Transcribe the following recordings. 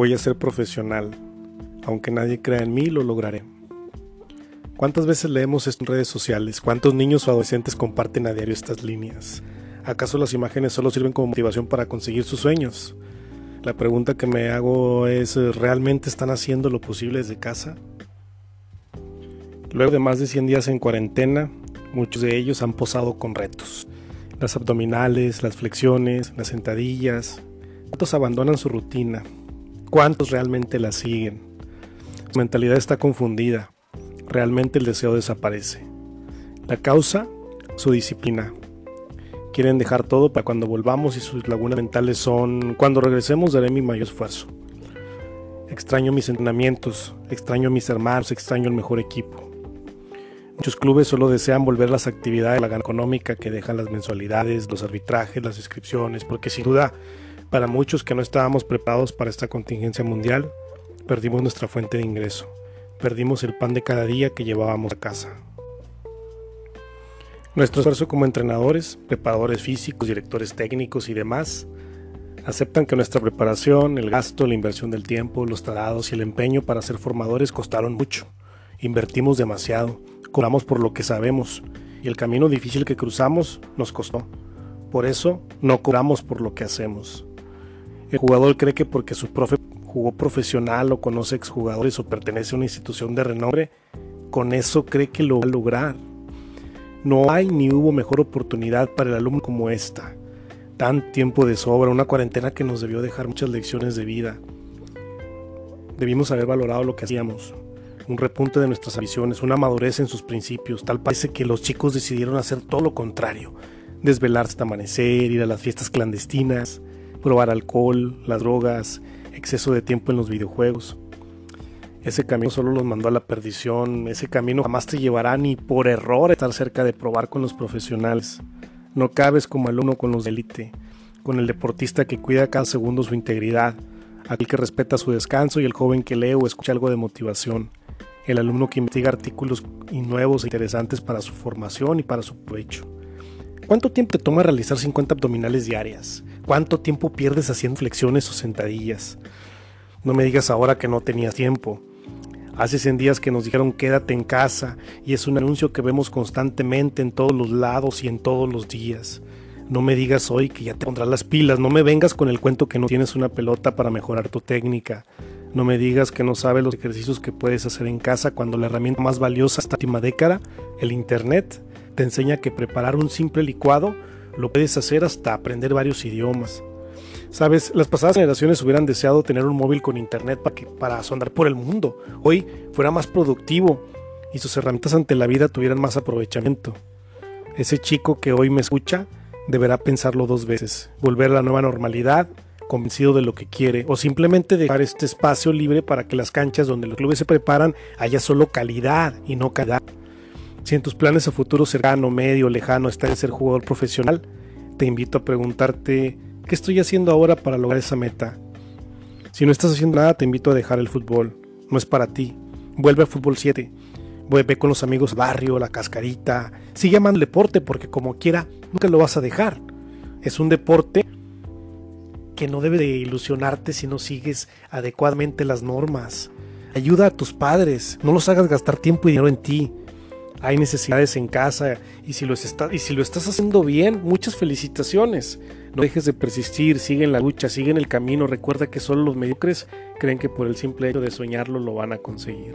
Voy a ser profesional. Aunque nadie crea en mí, lo lograré. ¿Cuántas veces leemos esto en redes sociales? ¿Cuántos niños o adolescentes comparten a diario estas líneas? ¿Acaso las imágenes solo sirven como motivación para conseguir sus sueños? La pregunta que me hago es, ¿realmente están haciendo lo posible desde casa? Luego de más de 100 días en cuarentena, muchos de ellos han posado con retos. Las abdominales, las flexiones, las sentadillas. ¿Cuántos abandonan su rutina? ¿Cuántos realmente la siguen? Su mentalidad está confundida. Realmente el deseo desaparece. La causa, su disciplina. Quieren dejar todo para cuando volvamos y sus lagunas mentales son, cuando regresemos daré mi mayor esfuerzo. Extraño mis entrenamientos, extraño mis hermanos, extraño el mejor equipo. Muchos clubes solo desean volver las actividades, la gana económica que dejan las mensualidades, los arbitrajes, las inscripciones, porque sin duda, para muchos que no estábamos preparados para esta contingencia mundial, perdimos nuestra fuente de ingreso, perdimos el pan de cada día que llevábamos a casa. Nuestro esfuerzo como entrenadores, preparadores físicos, directores técnicos y demás aceptan que nuestra preparación, el gasto, la inversión del tiempo, los tratados y el empeño para ser formadores costaron mucho. Invertimos demasiado, cobramos por lo que sabemos y el camino difícil que cruzamos nos costó. Por eso no cobramos por lo que hacemos. El jugador cree que porque su profe jugó profesional o conoce exjugadores o pertenece a una institución de renombre, con eso cree que lo va a lograr. No hay ni hubo mejor oportunidad para el alumno como esta. Tan tiempo de sobra, una cuarentena que nos debió dejar muchas lecciones de vida. Debimos haber valorado lo que hacíamos, un repunte de nuestras ambiciones, una madurez en sus principios. Tal parece que los chicos decidieron hacer todo lo contrario, desvelarse hasta amanecer, ir a las fiestas clandestinas, probar alcohol, las drogas, exceso de tiempo en los videojuegos. Ese camino solo los mandó a la perdición, ese camino jamás te llevará ni por error estar cerca de probar con los profesionales. No cabes como alumno con los de élite, con el deportista que cuida cada segundo su integridad, aquel que respeta su descanso y el joven que lee o escucha algo de motivación, el alumno que investiga artículos nuevos e interesantes para su formación y para su provecho. ¿Cuánto tiempo te toma realizar 50 abdominales diarias? ¿Cuánto tiempo pierdes haciendo flexiones o sentadillas? No me digas ahora que no tenías tiempo. Hace 100 días que nos dijeron quédate en casa y es un anuncio que vemos constantemente en todos los lados y en todos los días. No me digas hoy que ya te pondrás las pilas, no me vengas con el cuento que no tienes una pelota para mejorar tu técnica. No me digas que no sabes los ejercicios que puedes hacer en casa cuando la herramienta más valiosa esta última década, el Internet, te enseña que preparar un simple licuado lo puedes hacer hasta aprender varios idiomas. Sabes, las pasadas generaciones hubieran deseado tener un móvil con internet para, que, para sondar por el mundo. Hoy fuera más productivo y sus herramientas ante la vida tuvieran más aprovechamiento. Ese chico que hoy me escucha deberá pensarlo dos veces, volver a la nueva normalidad, convencido de lo que quiere, o simplemente dejar este espacio libre para que las canchas donde los clubes se preparan haya solo calidad y no calidad. Si en tus planes a futuro cercano, medio, lejano está en ser jugador profesional, te invito a preguntarte ¿Qué estoy haciendo ahora para lograr esa meta? Si no estás haciendo nada, te invito a dejar el fútbol. No es para ti. Vuelve a fútbol 7. Vuelve con los amigos barrio, la cascarita. Sigue amando el deporte porque como quiera, nunca lo vas a dejar. Es un deporte que no debe de ilusionarte si no sigues adecuadamente las normas. Ayuda a tus padres, no los hagas gastar tiempo y dinero en ti. Hay necesidades en casa y si, lo estás haciendo bien, muchas felicitaciones. No dejes de persistir, sigue en la lucha, sigue en el camino. Recuerda que solo los mediocres creen que por el simple hecho de soñarlo lo van a conseguir.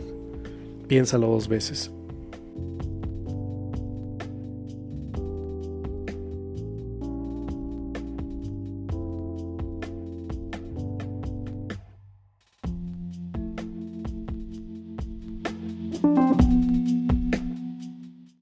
Piénsalo dos veces.